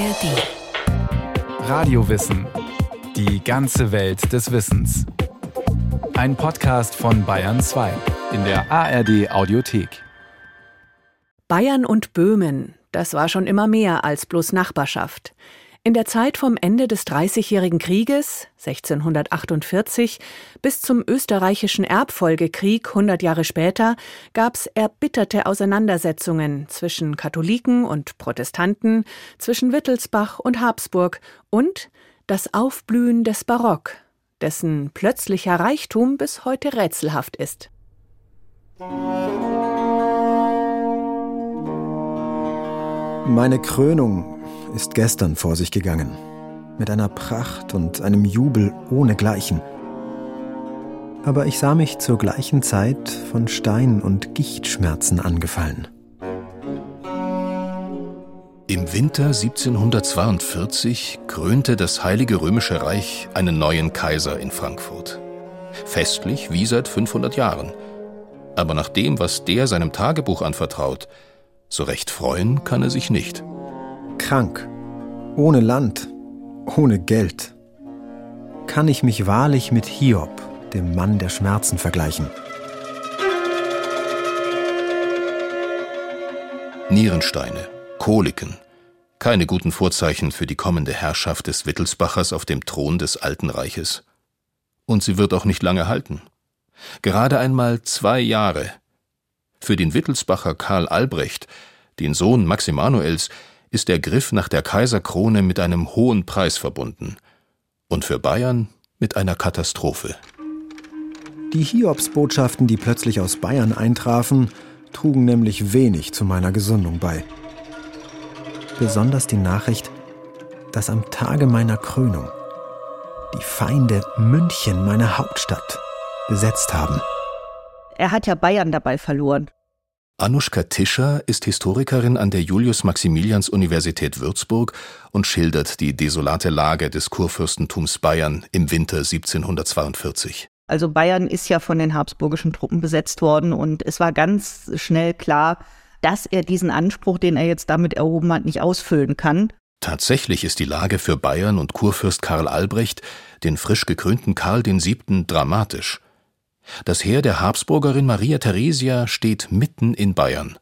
ARD. Radiowissen. Die ganze Welt des Wissens. Ein Podcast von Bayern 2 in der ARD Audiothek. Bayern und Böhmen, das war schon immer mehr als bloß Nachbarschaft. In der Zeit vom Ende des Dreißigjährigen Krieges 1648 bis zum österreichischen Erbfolgekrieg 100 Jahre später gab's erbitterte Auseinandersetzungen zwischen Katholiken und Protestanten, zwischen Wittelsbach und Habsburg und das Aufblühen des Barock, dessen plötzlicher Reichtum bis heute rätselhaft ist. Meine Krönung ist gestern vor sich gegangen, mit einer Pracht und einem Jubel ohnegleichen. Aber ich sah mich zur gleichen Zeit von Stein- und Gichtschmerzen angefallen. Im Winter 1742 krönte das Heilige Römische Reich einen neuen Kaiser in Frankfurt. Festlich wie seit 500 Jahren. Aber nach dem, was der seinem Tagebuch anvertraut, so recht freuen kann er sich nicht krank, ohne Land, ohne Geld. Kann ich mich wahrlich mit Hiob, dem Mann der Schmerzen, vergleichen? Nierensteine, Koliken, keine guten Vorzeichen für die kommende Herrschaft des Wittelsbachers auf dem Thron des Alten Reiches. Und sie wird auch nicht lange halten. Gerade einmal zwei Jahre. Für den Wittelsbacher Karl Albrecht, den Sohn Maximanuels, ist der Griff nach der Kaiserkrone mit einem hohen Preis verbunden und für Bayern mit einer Katastrophe. Die Hiobsbotschaften, die plötzlich aus Bayern eintrafen, trugen nämlich wenig zu meiner Gesundung bei. Besonders die Nachricht, dass am Tage meiner Krönung die Feinde München, meine Hauptstadt, besetzt haben. Er hat ja Bayern dabei verloren. Anuschka Tischer ist Historikerin an der Julius-Maximilians-Universität Würzburg und schildert die desolate Lage des Kurfürstentums Bayern im Winter 1742. Also Bayern ist ja von den habsburgischen Truppen besetzt worden und es war ganz schnell klar, dass er diesen Anspruch, den er jetzt damit erhoben hat, nicht ausfüllen kann. Tatsächlich ist die Lage für Bayern und Kurfürst Karl Albrecht, den frisch gekrönten Karl VII., dramatisch. Das Heer der Habsburgerin Maria Theresia steht mitten in Bayern.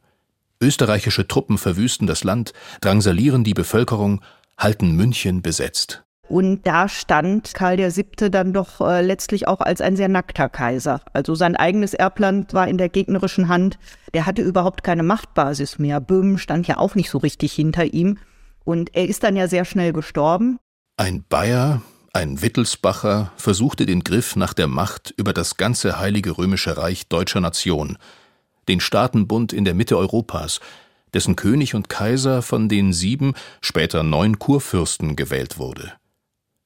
Österreichische Truppen verwüsten das Land, drangsalieren die Bevölkerung, halten München besetzt. Und da stand Karl VII. dann doch äh, letztlich auch als ein sehr nackter Kaiser. Also sein eigenes Erbland war in der gegnerischen Hand. Der hatte überhaupt keine Machtbasis mehr. Böhmen stand ja auch nicht so richtig hinter ihm. Und er ist dann ja sehr schnell gestorben. Ein Bayer, ein Wittelsbacher versuchte den Griff nach der Macht über das ganze Heilige Römische Reich deutscher Nation, den Staatenbund in der Mitte Europas, dessen König und Kaiser von den sieben, später neun Kurfürsten gewählt wurde.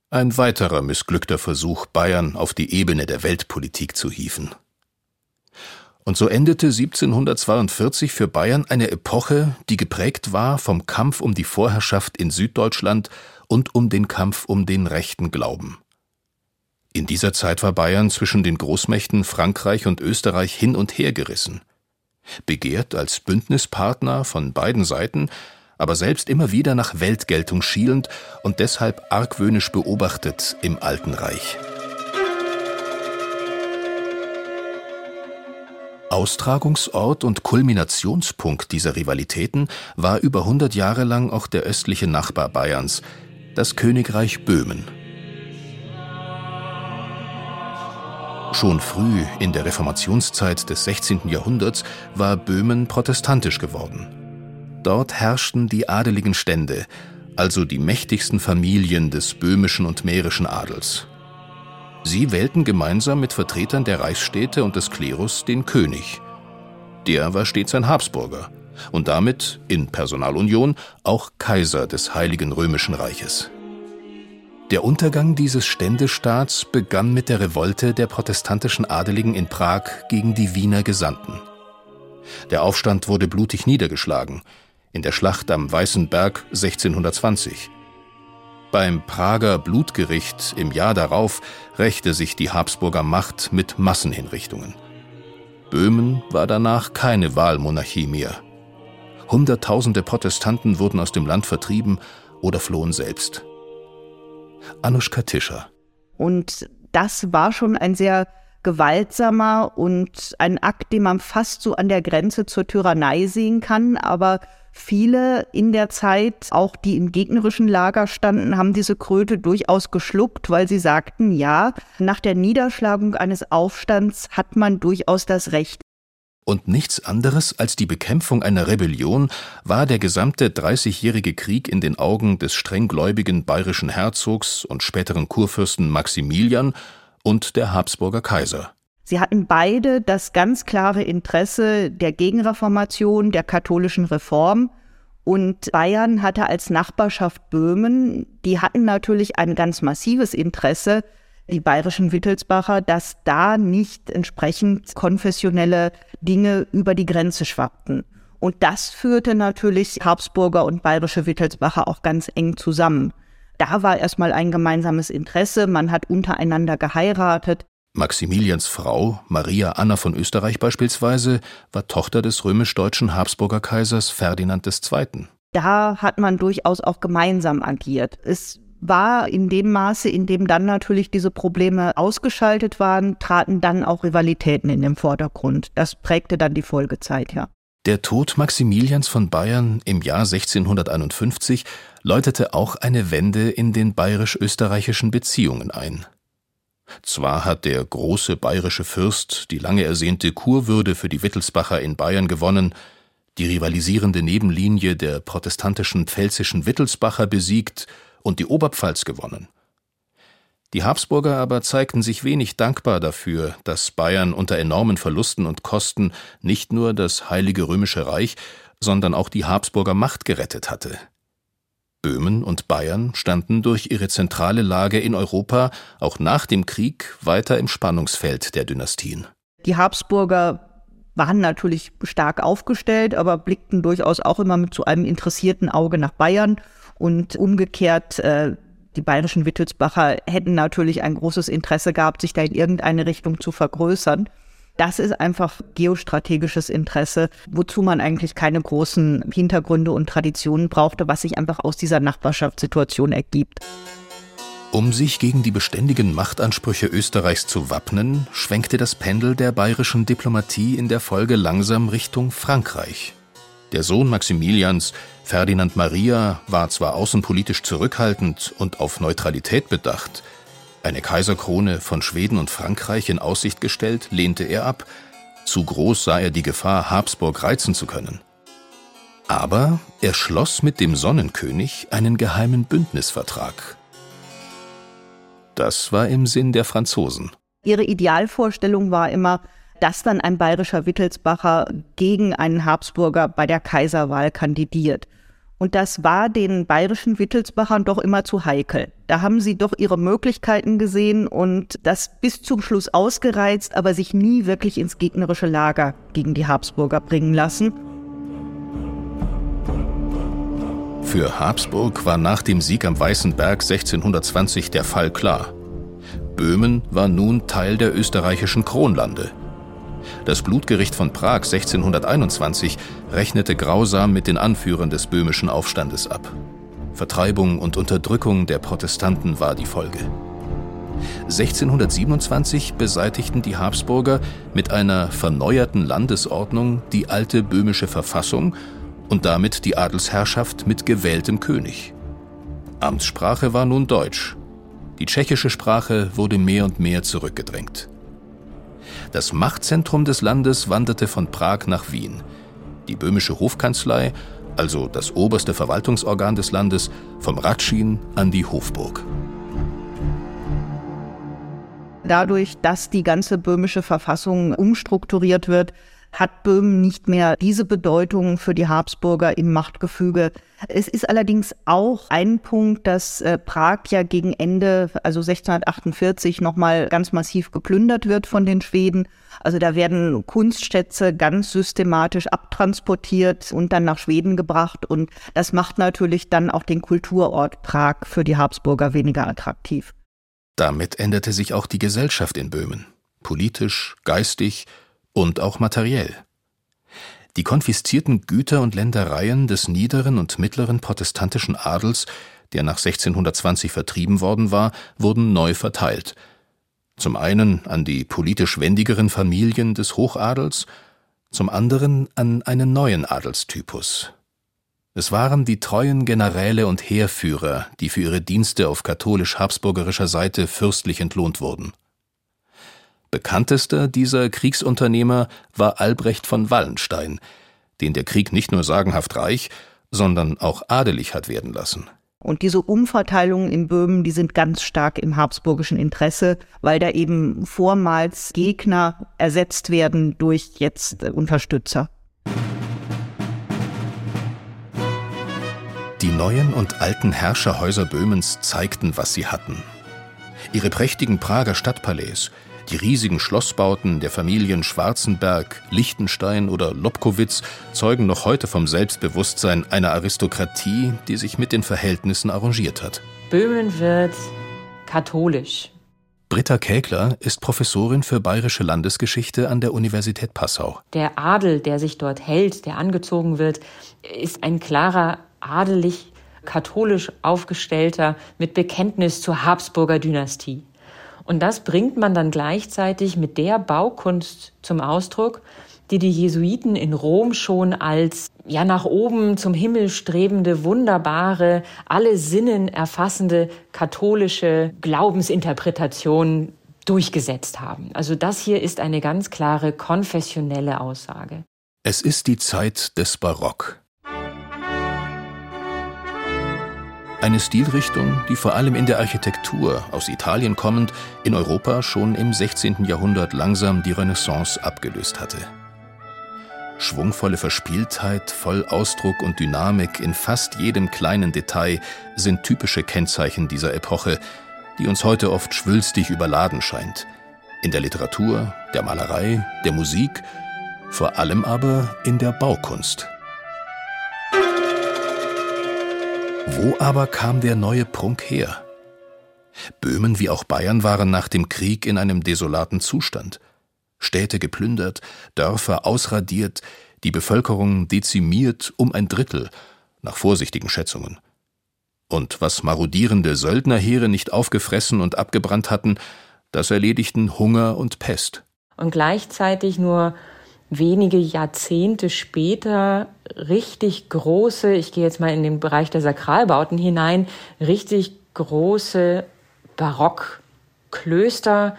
Ein weiterer missglückter Versuch, Bayern auf die Ebene der Weltpolitik zu hieven. Und so endete 1742 für Bayern eine Epoche, die geprägt war vom Kampf um die Vorherrschaft in Süddeutschland und um den Kampf um den rechten Glauben. In dieser Zeit war Bayern zwischen den Großmächten Frankreich und Österreich hin und her gerissen. Begehrt als Bündnispartner von beiden Seiten, aber selbst immer wieder nach Weltgeltung schielend und deshalb argwöhnisch beobachtet im Alten Reich. Austragungsort und Kulminationspunkt dieser Rivalitäten war über hundert Jahre lang auch der östliche Nachbar Bayerns, das Königreich Böhmen. Schon früh in der Reformationszeit des 16. Jahrhunderts war Böhmen protestantisch geworden. Dort herrschten die adeligen Stände, also die mächtigsten Familien des böhmischen und mährischen Adels. Sie wählten gemeinsam mit Vertretern der Reichsstädte und des Klerus den König. Der war stets ein Habsburger – und damit in Personalunion auch Kaiser des Heiligen Römischen Reiches. Der Untergang dieses Ständestaats begann mit der Revolte der protestantischen Adeligen in Prag gegen die Wiener Gesandten. Der Aufstand wurde blutig niedergeschlagen in der Schlacht am Weißen Berg 1620. Beim Prager Blutgericht im Jahr darauf rächte sich die Habsburger Macht mit Massenhinrichtungen. Böhmen war danach keine Wahlmonarchie mehr. Hunderttausende Protestanten wurden aus dem Land vertrieben oder flohen selbst. Anushka Tischer. Und das war schon ein sehr gewaltsamer und ein Akt, den man fast so an der Grenze zur Tyrannei sehen kann. Aber viele in der Zeit, auch die im gegnerischen Lager standen, haben diese Kröte durchaus geschluckt, weil sie sagten, ja, nach der Niederschlagung eines Aufstands hat man durchaus das Recht. Und nichts anderes als die Bekämpfung einer Rebellion war der gesamte Dreißigjährige Krieg in den Augen des strenggläubigen bayerischen Herzogs und späteren Kurfürsten Maximilian und der Habsburger Kaiser. Sie hatten beide das ganz klare Interesse der Gegenreformation, der katholischen Reform. Und Bayern hatte als Nachbarschaft Böhmen, die hatten natürlich ein ganz massives Interesse, die bayerischen Wittelsbacher, dass da nicht entsprechend konfessionelle Dinge über die Grenze schwappten. Und das führte natürlich Habsburger und bayerische Wittelsbacher auch ganz eng zusammen. Da war erstmal ein gemeinsames Interesse, man hat untereinander geheiratet. Maximilians Frau, Maria Anna von Österreich beispielsweise, war Tochter des römisch-deutschen Habsburger Kaisers Ferdinand II. Da hat man durchaus auch gemeinsam agiert. Es war in dem Maße, in dem dann natürlich diese Probleme ausgeschaltet waren, traten dann auch Rivalitäten in den Vordergrund. Das prägte dann die Folgezeit, ja. Der Tod Maximilians von Bayern im Jahr 1651 läutete auch eine Wende in den bayerisch-österreichischen Beziehungen ein. Zwar hat der große bayerische Fürst die lange ersehnte Kurwürde für die Wittelsbacher in Bayern gewonnen, die rivalisierende Nebenlinie der protestantischen pfälzischen Wittelsbacher besiegt und die Oberpfalz gewonnen. Die Habsburger aber zeigten sich wenig dankbar dafür, dass Bayern unter enormen Verlusten und Kosten nicht nur das Heilige Römische Reich, sondern auch die Habsburger Macht gerettet hatte. Böhmen und Bayern standen durch ihre zentrale Lage in Europa auch nach dem Krieg weiter im Spannungsfeld der Dynastien. Die Habsburger waren natürlich stark aufgestellt, aber blickten durchaus auch immer mit so einem interessierten Auge nach Bayern und umgekehrt äh, die bayerischen Wittelsbacher hätten natürlich ein großes Interesse gehabt, sich da in irgendeine Richtung zu vergrößern. Das ist einfach geostrategisches Interesse, wozu man eigentlich keine großen Hintergründe und Traditionen brauchte, was sich einfach aus dieser Nachbarschaftssituation ergibt. Um sich gegen die beständigen Machtansprüche Österreichs zu wappnen, schwenkte das Pendel der bayerischen Diplomatie in der Folge langsam Richtung Frankreich. Der Sohn Maximilians, Ferdinand Maria, war zwar außenpolitisch zurückhaltend und auf Neutralität bedacht, eine Kaiserkrone von Schweden und Frankreich in Aussicht gestellt, lehnte er ab, zu groß sah er die Gefahr, Habsburg reizen zu können. Aber er schloss mit dem Sonnenkönig einen geheimen Bündnisvertrag. Das war im Sinn der Franzosen. Ihre Idealvorstellung war immer, dass dann ein bayerischer Wittelsbacher gegen einen Habsburger bei der Kaiserwahl kandidiert. Und das war den bayerischen Wittelsbachern doch immer zu heikel. Da haben sie doch ihre Möglichkeiten gesehen und das bis zum Schluss ausgereizt, aber sich nie wirklich ins gegnerische Lager gegen die Habsburger bringen lassen. Für Habsburg war nach dem Sieg am Weißen Berg 1620 der Fall klar. Böhmen war nun Teil der österreichischen Kronlande. Das Blutgericht von Prag 1621 rechnete grausam mit den Anführern des böhmischen Aufstandes ab. Vertreibung und Unterdrückung der Protestanten war die Folge. 1627 beseitigten die Habsburger mit einer verneuerten Landesordnung die alte böhmische Verfassung und damit die Adelsherrschaft mit gewähltem König. Amtssprache war nun Deutsch. Die tschechische Sprache wurde mehr und mehr zurückgedrängt. Das Machtzentrum des Landes wanderte von Prag nach Wien. Die böhmische Hofkanzlei, also das oberste Verwaltungsorgan des Landes, vom Ratschin an die Hofburg. Dadurch, dass die ganze böhmische Verfassung umstrukturiert wird, hat Böhmen nicht mehr diese Bedeutung für die Habsburger im Machtgefüge. Es ist allerdings auch ein Punkt, dass äh, Prag ja gegen Ende, also 1648, nochmal ganz massiv geplündert wird von den Schweden. Also da werden Kunstschätze ganz systematisch abtransportiert und dann nach Schweden gebracht. Und das macht natürlich dann auch den Kulturort Prag für die Habsburger weniger attraktiv. Damit änderte sich auch die Gesellschaft in Böhmen. Politisch, geistig, und auch materiell. Die konfiszierten Güter und Ländereien des niederen und mittleren protestantischen Adels der nach 1620 vertrieben worden war, wurden neu verteilt. Zum einen an die politisch wendigeren Familien des Hochadels, zum anderen an einen neuen Adelstypus. Es waren die treuen Generäle und Heerführer, die für ihre Dienste auf katholisch-habsburgerischer Seite fürstlich entlohnt wurden. Bekanntester dieser Kriegsunternehmer war Albrecht von Wallenstein, den der Krieg nicht nur sagenhaft reich, sondern auch adelig hat werden lassen. Und diese Umverteilungen in Böhmen, die sind ganz stark im habsburgischen Interesse, weil da eben vormals Gegner ersetzt werden durch jetzt Unterstützer. Die neuen und alten Herrscherhäuser Böhmens zeigten, was sie hatten. Ihre prächtigen Prager Stadtpalais, die riesigen Schlossbauten der Familien Schwarzenberg, Liechtenstein oder Lobkowitz zeugen noch heute vom Selbstbewusstsein einer Aristokratie, die sich mit den Verhältnissen arrangiert hat. Böhmen wird katholisch. Britta Kägler ist Professorin für bayerische Landesgeschichte an der Universität Passau. Der Adel, der sich dort hält, der angezogen wird, ist ein klarer adelig katholisch aufgestellter mit Bekenntnis zur Habsburger Dynastie. Und das bringt man dann gleichzeitig mit der Baukunst zum Ausdruck, die die Jesuiten in Rom schon als ja nach oben zum Himmel strebende, wunderbare, alle Sinnen erfassende katholische Glaubensinterpretation durchgesetzt haben. Also das hier ist eine ganz klare konfessionelle Aussage. Es ist die Zeit des Barock. Eine Stilrichtung, die vor allem in der Architektur, aus Italien kommend, in Europa schon im 16. Jahrhundert langsam die Renaissance abgelöst hatte. Schwungvolle Verspieltheit, voll Ausdruck und Dynamik in fast jedem kleinen Detail sind typische Kennzeichen dieser Epoche, die uns heute oft schwülstig überladen scheint. In der Literatur, der Malerei, der Musik, vor allem aber in der Baukunst. Wo aber kam der neue Prunk her? Böhmen wie auch Bayern waren nach dem Krieg in einem desolaten Zustand. Städte geplündert, Dörfer ausradiert, die Bevölkerung dezimiert um ein Drittel, nach vorsichtigen Schätzungen. Und was marodierende Söldnerheere nicht aufgefressen und abgebrannt hatten, das erledigten Hunger und Pest. Und gleichzeitig nur wenige Jahrzehnte später richtig große, ich gehe jetzt mal in den Bereich der Sakralbauten hinein, richtig große Barockklöster,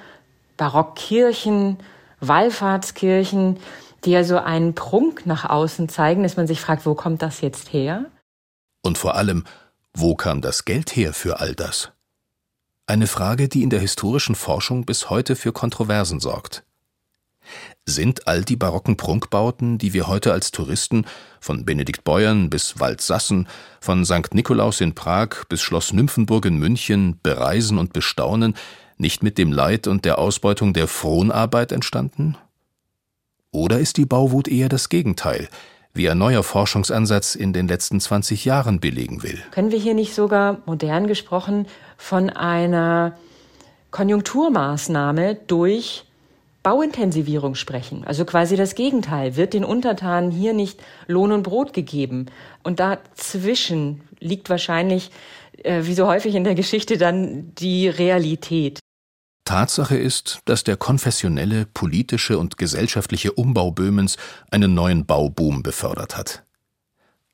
Barockkirchen, Wallfahrtskirchen, die ja so einen Prunk nach außen zeigen, dass man sich fragt, wo kommt das jetzt her? Und vor allem, wo kam das Geld her für all das? Eine Frage, die in der historischen Forschung bis heute für Kontroversen sorgt. Sind all die barocken Prunkbauten, die wir heute als Touristen von Benedikt Beuern bis Waldsassen, von St. Nikolaus in Prag bis Schloss Nymphenburg in München bereisen und bestaunen, nicht mit dem Leid und der Ausbeutung der Fronarbeit entstanden? Oder ist die Bauwut eher das Gegenteil, wie ein neuer Forschungsansatz in den letzten 20 Jahren belegen will? Können wir hier nicht sogar, modern gesprochen, von einer Konjunkturmaßnahme durch Bauintensivierung sprechen. Also quasi das Gegenteil. Wird den Untertanen hier nicht Lohn und Brot gegeben? Und dazwischen liegt wahrscheinlich, äh, wie so häufig in der Geschichte, dann die Realität. Tatsache ist, dass der konfessionelle, politische und gesellschaftliche Umbau Böhmens einen neuen Bauboom befördert hat.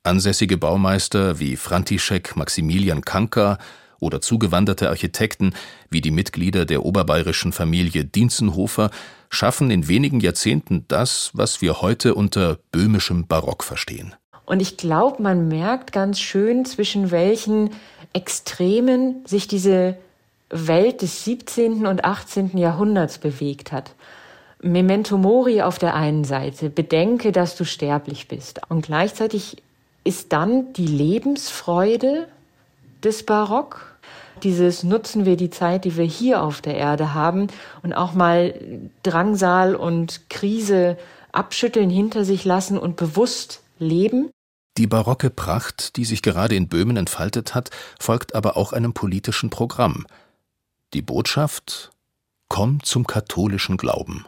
Ansässige Baumeister wie František Maximilian Kanka oder zugewanderte Architekten wie die Mitglieder der oberbayerischen Familie Dienzenhofer schaffen in wenigen Jahrzehnten das, was wir heute unter böhmischem Barock verstehen. Und ich glaube, man merkt ganz schön, zwischen welchen Extremen sich diese Welt des 17. und 18. Jahrhunderts bewegt hat. Memento Mori auf der einen Seite, bedenke, dass du sterblich bist. Und gleichzeitig ist dann die Lebensfreude des Barock dieses nutzen wir die Zeit, die wir hier auf der Erde haben und auch mal Drangsal und Krise abschütteln, hinter sich lassen und bewusst leben. Die barocke Pracht, die sich gerade in Böhmen entfaltet hat, folgt aber auch einem politischen Programm. Die Botschaft Komm zum katholischen Glauben.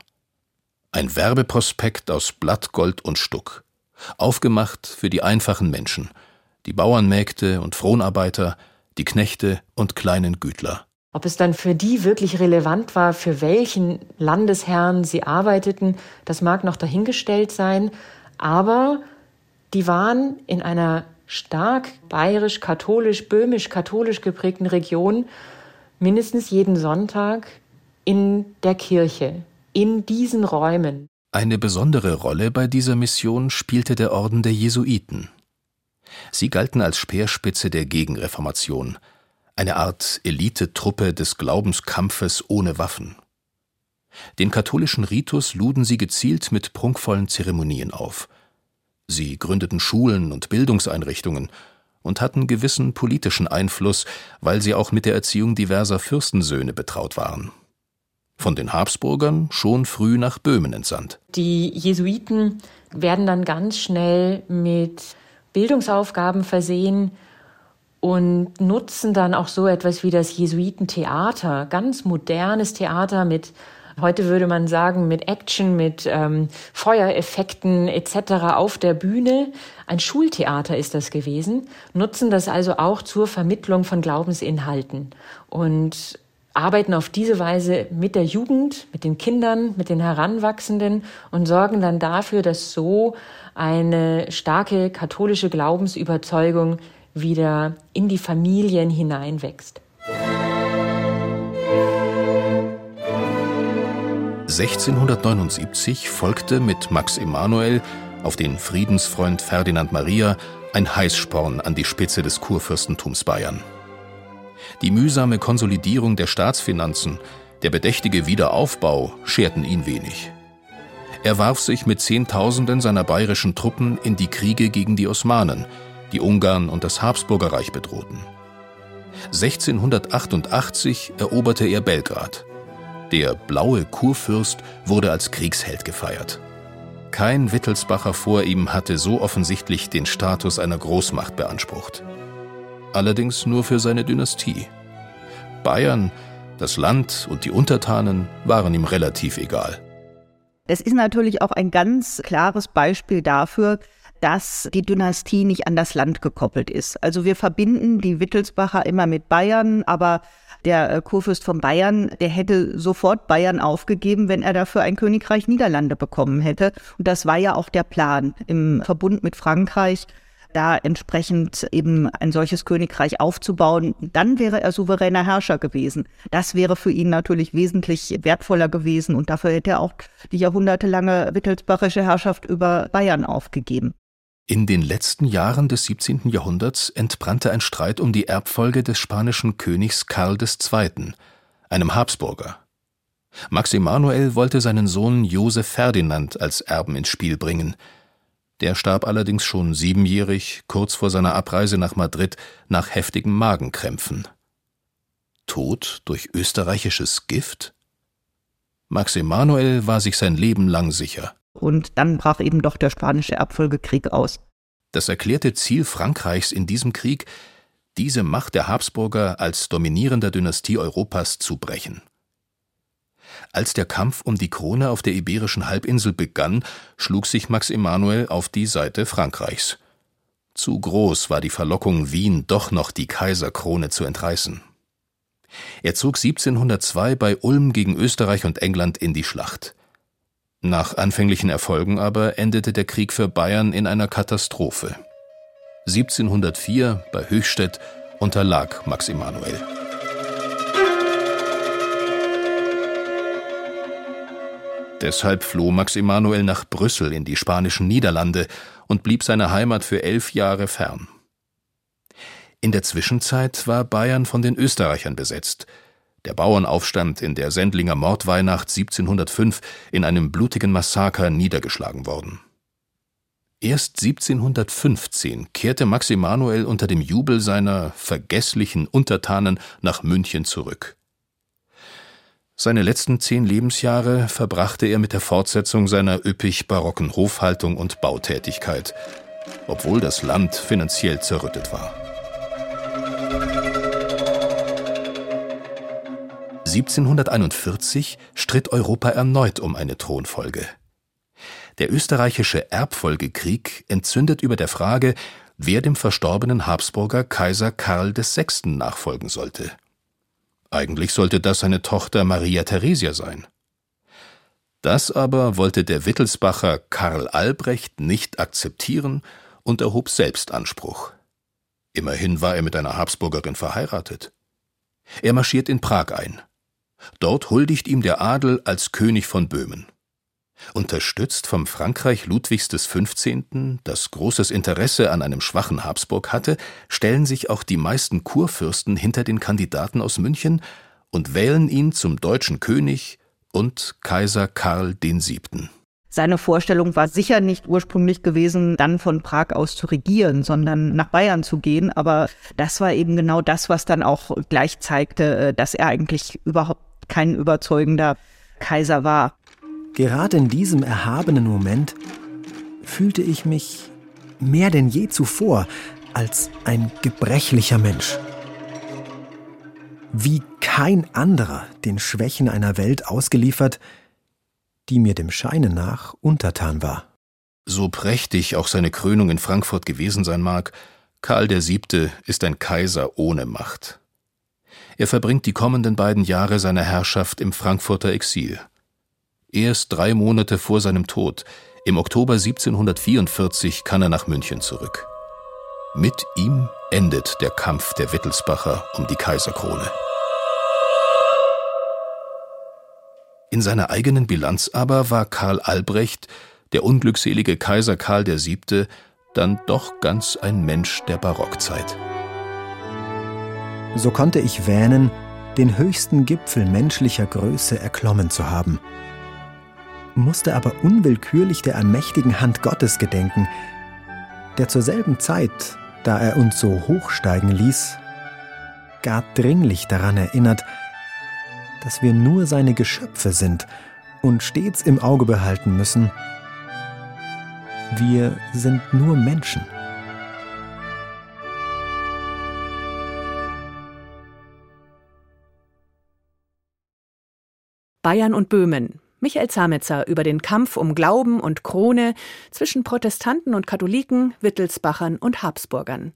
Ein Werbeprospekt aus Blattgold und Stuck. Aufgemacht für die einfachen Menschen, die Bauernmägde und Fronarbeiter, die Knechte und kleinen Gütler. Ob es dann für die wirklich relevant war, für welchen Landesherrn sie arbeiteten, das mag noch dahingestellt sein, aber die waren in einer stark bayerisch, katholisch, böhmisch, katholisch geprägten Region mindestens jeden Sonntag in der Kirche, in diesen Räumen. Eine besondere Rolle bei dieser Mission spielte der Orden der Jesuiten. Sie galten als Speerspitze der Gegenreformation, eine Art Elitetruppe des Glaubenskampfes ohne Waffen. Den katholischen Ritus luden sie gezielt mit prunkvollen Zeremonien auf. Sie gründeten Schulen und Bildungseinrichtungen und hatten gewissen politischen Einfluss, weil sie auch mit der Erziehung diverser Fürstensöhne betraut waren von den Habsburgern schon früh nach Böhmen entsandt. Die Jesuiten werden dann ganz schnell mit Bildungsaufgaben versehen und nutzen dann auch so etwas wie das Jesuitentheater, ganz modernes Theater mit Heute würde man sagen, mit Action, mit ähm, Feuereffekten etc. auf der Bühne. Ein Schultheater ist das gewesen, nutzen das also auch zur Vermittlung von Glaubensinhalten. Und arbeiten auf diese Weise mit der Jugend, mit den Kindern, mit den Heranwachsenden und sorgen dann dafür, dass so eine starke katholische Glaubensüberzeugung wieder in die Familien hineinwächst. 1679 folgte mit Max Emanuel auf den Friedensfreund Ferdinand Maria ein Heißsporn an die Spitze des Kurfürstentums Bayern. Die mühsame Konsolidierung der Staatsfinanzen, der bedächtige Wiederaufbau scherten ihn wenig. Er warf sich mit Zehntausenden seiner bayerischen Truppen in die Kriege gegen die Osmanen, die Ungarn und das Habsburgerreich bedrohten. 1688 eroberte er Belgrad. Der blaue Kurfürst wurde als Kriegsheld gefeiert. Kein Wittelsbacher vor ihm hatte so offensichtlich den Status einer Großmacht beansprucht allerdings nur für seine Dynastie. Bayern, das Land und die Untertanen waren ihm relativ egal. Es ist natürlich auch ein ganz klares Beispiel dafür, dass die Dynastie nicht an das Land gekoppelt ist. Also wir verbinden die Wittelsbacher immer mit Bayern, aber der äh, Kurfürst von Bayern, der hätte sofort Bayern aufgegeben, wenn er dafür ein Königreich Niederlande bekommen hätte. Und das war ja auch der Plan im Verbund mit Frankreich da entsprechend eben ein solches Königreich aufzubauen, dann wäre er souveräner Herrscher gewesen. Das wäre für ihn natürlich wesentlich wertvoller gewesen und dafür hätte er auch die jahrhundertelange wittelsbachische Herrschaft über Bayern aufgegeben. In den letzten Jahren des 17. Jahrhunderts entbrannte ein Streit um die Erbfolge des spanischen Königs Karl II., einem Habsburger. Max Emanuel wollte seinen Sohn Josef Ferdinand als Erben ins Spiel bringen – der starb allerdings schon siebenjährig, kurz vor seiner Abreise nach Madrid, nach heftigen Magenkrämpfen. Tod durch österreichisches Gift? Max Emanuel war sich sein Leben lang sicher. Und dann brach eben doch der spanische Erbfolgekrieg aus. Das erklärte Ziel Frankreichs in diesem Krieg, diese Macht der Habsburger als dominierender Dynastie Europas zu brechen. Als der Kampf um die Krone auf der Iberischen Halbinsel begann, schlug sich Max Emanuel auf die Seite Frankreichs. Zu groß war die Verlockung, Wien doch noch die Kaiserkrone zu entreißen. Er zog 1702 bei Ulm gegen Österreich und England in die Schlacht. Nach anfänglichen Erfolgen aber endete der Krieg für Bayern in einer Katastrophe. 1704 bei Höchstädt unterlag Max Emanuel. Deshalb floh Max Emanuel nach Brüssel in die spanischen Niederlande und blieb seiner Heimat für elf Jahre fern. In der Zwischenzeit war Bayern von den Österreichern besetzt. Der Bauernaufstand in der Sendlinger Mordweihnacht 1705 in einem blutigen Massaker niedergeschlagen worden. Erst 1715 kehrte Max Emanuel unter dem Jubel seiner vergesslichen Untertanen nach München zurück. Seine letzten zehn Lebensjahre verbrachte er mit der Fortsetzung seiner üppig barocken Hofhaltung und Bautätigkeit, obwohl das Land finanziell zerrüttet war. 1741 stritt Europa erneut um eine Thronfolge. Der österreichische Erbfolgekrieg entzündet über der Frage, wer dem verstorbenen Habsburger Kaiser Karl VI. nachfolgen sollte. Eigentlich sollte das seine Tochter Maria Theresia sein. Das aber wollte der Wittelsbacher Karl Albrecht nicht akzeptieren und erhob selbst Anspruch. Immerhin war er mit einer Habsburgerin verheiratet. Er marschiert in Prag ein. Dort huldigt ihm der Adel als König von Böhmen. Unterstützt vom Frankreich Ludwigs XV., das großes Interesse an einem schwachen Habsburg hatte, stellen sich auch die meisten Kurfürsten hinter den Kandidaten aus München und wählen ihn zum deutschen König und Kaiser Karl VII. Seine Vorstellung war sicher nicht ursprünglich gewesen, dann von Prag aus zu regieren, sondern nach Bayern zu gehen. Aber das war eben genau das, was dann auch gleich zeigte, äh, dass er eigentlich überhaupt kein überzeugender Kaiser war. Gerade in diesem erhabenen Moment fühlte ich mich mehr denn je zuvor als ein gebrechlicher Mensch. Wie kein anderer den Schwächen einer Welt ausgeliefert, die mir dem Scheine nach untertan war. So prächtig auch seine Krönung in Frankfurt gewesen sein mag, Karl VII. ist ein Kaiser ohne Macht. Er verbringt die kommenden beiden Jahre seiner Herrschaft im Frankfurter Exil. Erst drei Monate vor seinem Tod, im Oktober 1744, kann er nach München zurück. Mit ihm endet der Kampf der Wittelsbacher um die Kaiserkrone. In seiner eigenen Bilanz aber war Karl Albrecht, der unglückselige Kaiser Karl VII., dann doch ganz ein Mensch der Barockzeit. So konnte ich wähnen, den höchsten Gipfel menschlicher Größe erklommen zu haben, musste aber unwillkürlich der allmächtigen Hand Gottes gedenken, der zur selben Zeit, da er uns so hochsteigen ließ, gar dringlich daran erinnert, dass wir nur seine Geschöpfe sind und stets im Auge behalten müssen, wir sind nur Menschen. Bayern und Böhmen. Michael Zametzer über den Kampf um Glauben und Krone zwischen Protestanten und Katholiken, Wittelsbachern und Habsburgern.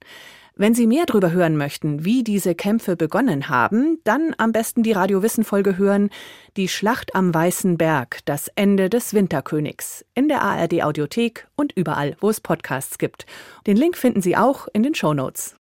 Wenn Sie mehr darüber hören möchten, wie diese Kämpfe begonnen haben, dann am besten die Radio Wissen Folge hören, die Schlacht am Weißen Berg, das Ende des Winterkönigs, in der ARD Audiothek und überall, wo es Podcasts gibt. Den Link finden Sie auch in den Show Notes.